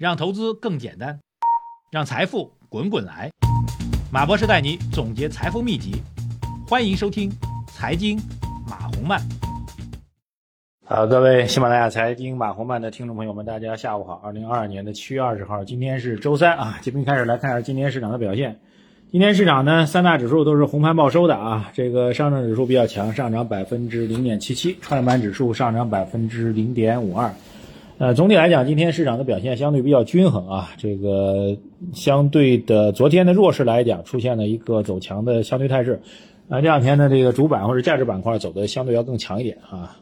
让投资更简单，让财富滚滚来。马博士带你总结财富秘籍，欢迎收听《财经马红漫》。好，各位喜马拉雅财经马红漫的听众朋友们，大家下午好。二零二二年的七月二十号，今天是周三啊。今天开始来看一下今天市场的表现。今天市场呢，三大指数都是红盘报收的啊。这个上证指数比较强，上涨百分之零点七七；创业板指数上涨百分之零点五二。呃，总体来讲，今天市场的表现相对比较均衡啊。这个相对的，昨天的弱势来讲，出现了一个走强的相对态势。啊，这两天呢，这个主板或者价值板块走的相对要更强一点啊。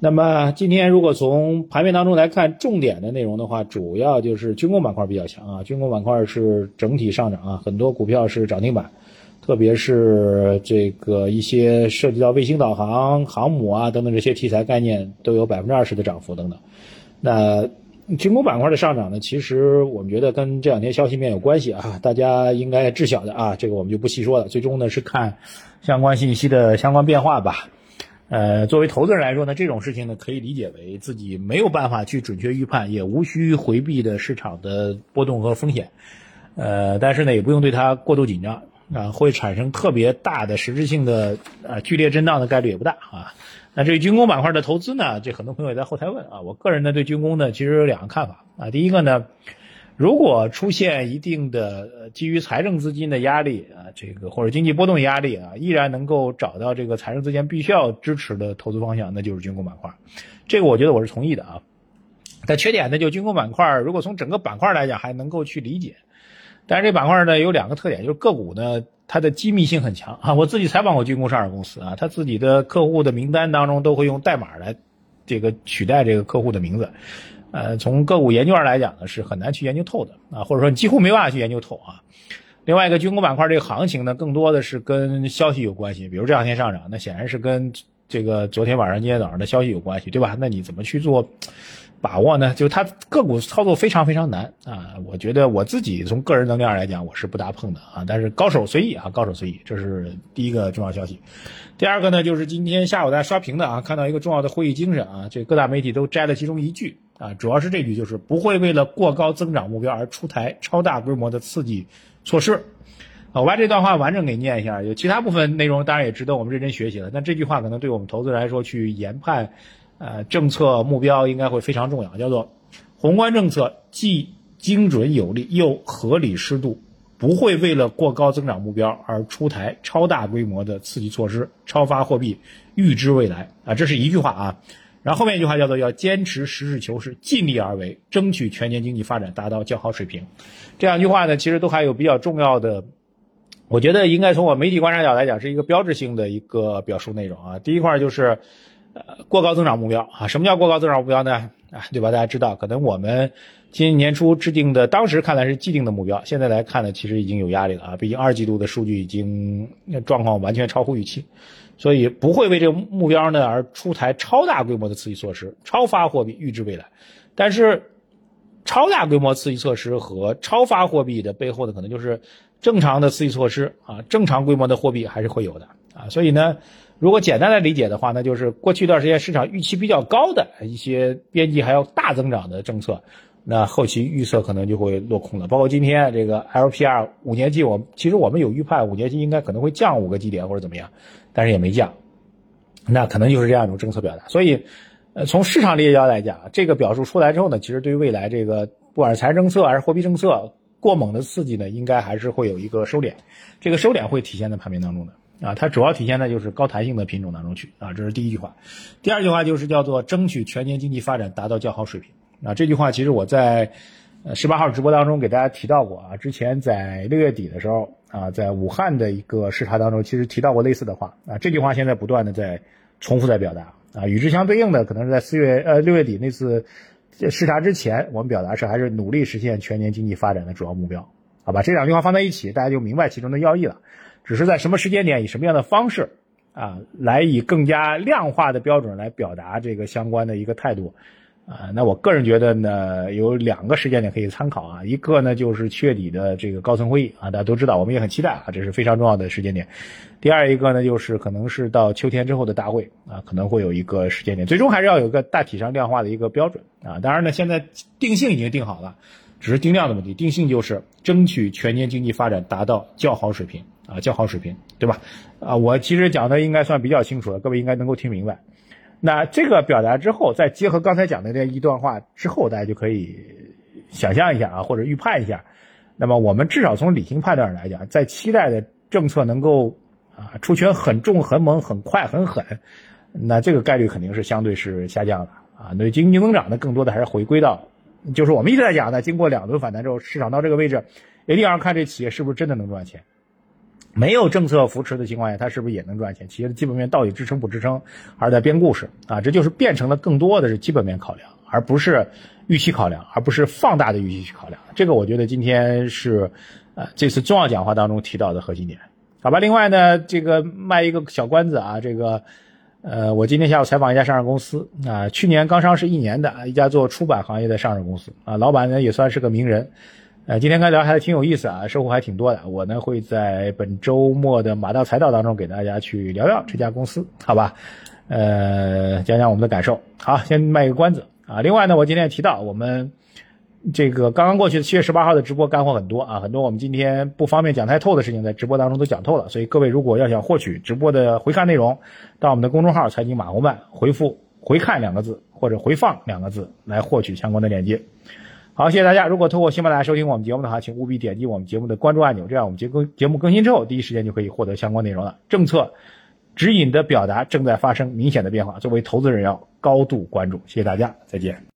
那么今天如果从盘面当中来看，重点的内容的话，主要就是军工板块比较强啊。军工板块是整体上涨啊，很多股票是涨停板，特别是这个一些涉及到卫星导航、航母啊等等这些题材概念，都有百分之二十的涨幅等等。那军工板块的上涨呢，其实我们觉得跟这两天消息面有关系啊，大家应该知晓的啊，这个我们就不细说了。最终呢是看相关信息的相关变化吧。呃，作为投资人来说呢，这种事情呢可以理解为自己没有办法去准确预判，也无需回避的市场的波动和风险。呃，但是呢也不用对它过度紧张啊，会产生特别大的实质性的啊剧烈震荡的概率也不大啊。那至于军工板块的投资呢？这很多朋友也在后台问啊。我个人呢对军工呢其实有两个看法啊。第一个呢，如果出现一定的基于财政资金的压力啊，这个或者经济波动压力啊，依然能够找到这个财政资金必须要支持的投资方向，那就是军工板块。这个我觉得我是同意的啊。但缺点呢，就军工板块，如果从整个板块来讲还能够去理解，但是这板块呢有两个特点，就是个股呢。它的机密性很强啊！我自己采访过军工上市公司啊，他自己的客户的名单当中都会用代码来这个取代这个客户的名字，呃，从个股研究上来讲呢，是很难去研究透的啊，或者说你几乎没办法去研究透啊。另外一个军工板块这个行情呢，更多的是跟消息有关系，比如这两天上涨，那显然是跟这个昨天晚上、今天早上的消息有关系，对吧？那你怎么去做？把握呢，就它个股操作非常非常难啊！我觉得我自己从个人能量来讲，我是不大碰的啊。但是高手随意啊，高手随意，这是第一个重要消息。第二个呢，就是今天下午大家刷屏的啊，看到一个重要的会议精神啊，这各大媒体都摘了其中一句啊，主要是这句就是不会为了过高增长目标而出台超大规模的刺激措施。我把这段话完整给念一下，有其他部分内容当然也值得我们认真学习了，但这句话可能对我们投资人来说去研判。呃，政策目标应该会非常重要，叫做宏观政策既精准有力又合理适度，不会为了过高增长目标而出台超大规模的刺激措施、超发货币、预支未来啊，这是一句话啊。然后后面一句话叫做要坚持实事求是、尽力而为，争取全年经济发展达到较好水平。这两句话呢，其实都还有比较重要的，我觉得应该从我媒体观察角来讲，是一个标志性的一个表述内容啊。第一块就是。过高增长目标啊，什么叫过高增长目标呢？啊，对吧？大家知道，可能我们今年年初制定的，当时看来是既定的目标，现在来看呢，其实已经有压力了啊。毕竟二季度的数据已经状况完全超乎预期，所以不会为这个目标呢而出台超大规模的刺激措施、超发货币预支未来。但是，超大规模刺激措施和超发货币的背后呢，可能就是正常的刺激措施啊，正常规模的货币还是会有的啊。所以呢。如果简单的理解的话，那就是过去一段时间市场预期比较高的一些边际还要大增长的政策，那后期预测可能就会落空了。包括今天这个 LPR 五年期，我其实我们有预判五年期应该可能会降五个基点或者怎么样，但是也没降，那可能就是这样一种政策表达。所以，呃，从市场理解角来讲，这个表述出来之后呢，其实对于未来这个不管是财政策还是货币政策过猛的刺激呢，应该还是会有一个收敛，这个收敛会体现在盘面当中的。啊，它主要体现在就是高弹性的品种当中去啊，这是第一句话。第二句话就是叫做争取全年经济发展达到较好水平啊。这句话其实我在呃十八号直播当中给大家提到过啊。之前在六月底的时候啊，在武汉的一个视察当中，其实提到过类似的话啊。这句话现在不断的在重复在表达啊。与之相对应的，可能是在四月呃六月底那次视察之前，我们表达是还是努力实现全年经济发展的主要目标。好吧，这两句话放在一起，大家就明白其中的要义了。只是在什么时间点，以什么样的方式，啊，来以更加量化的标准来表达这个相关的一个态度，啊，那我个人觉得呢，有两个时间点可以参考啊，一个呢就是七月底的这个高层会议啊，大家都知道，我们也很期待啊，这是非常重要的时间点。第二一个呢，就是可能是到秋天之后的大会啊，可能会有一个时间点，最终还是要有一个大体上量化的一个标准啊。当然呢，现在定性已经定好了。只是定量的问题。定性就是争取全年经济发展达到较好水平啊，较好水平，对吧？啊，我其实讲的应该算比较清楚了，各位应该能够听明白。那这个表达之后，再结合刚才讲的这一段话之后，大家就可以想象一下啊，或者预判一下。那么我们至少从理性判断上来讲，在期待的政策能够啊出拳很重、很猛、很快、很狠，那这个概率肯定是相对是下降的啊。那经济增长呢，更多的还是回归到，就是我们一直在讲的，经过两轮反弹之后，市场到这个位置，一定要看这企业是不是真的能赚钱。没有政策扶持的情况下，它是不是也能赚钱？企业的基本面到底支撑不支撑，还是在编故事啊？这就是变成了更多的是基本面考量，而不是预期考量，而不是放大的预期去考量。这个我觉得今天是，呃，这次重要讲话当中提到的核心点，好吧？另外呢，这个卖一个小关子啊，这个，呃，我今天下午采访一家上市公司啊，去年刚上市一年的一家做出版行业的上市公司啊，老板呢也算是个名人。呃，今天跟聊还挺有意思啊，收获还挺多的。我呢会在本周末的马道财道当中给大家去聊聊这家公司，好吧？呃，讲讲我们的感受。好，先卖一个关子啊。另外呢，我今天也提到我们这个刚刚过去的七月十八号的直播干货很多啊，很多我们今天不方便讲太透的事情，在直播当中都讲透了。所以各位如果要想获取直播的回看内容，到我们的公众号“财经马红漫”回复“回看”两个字或者“回放”两个字来获取相关的链接。好，谢谢大家。如果通过喜马拉雅收听我们节目的话，请务必点击我们节目的关注按钮，这样我们节更节目更新之后，第一时间就可以获得相关内容了。政策指引的表达正在发生明显的变化，作为投资人要高度关注。谢谢大家，再见。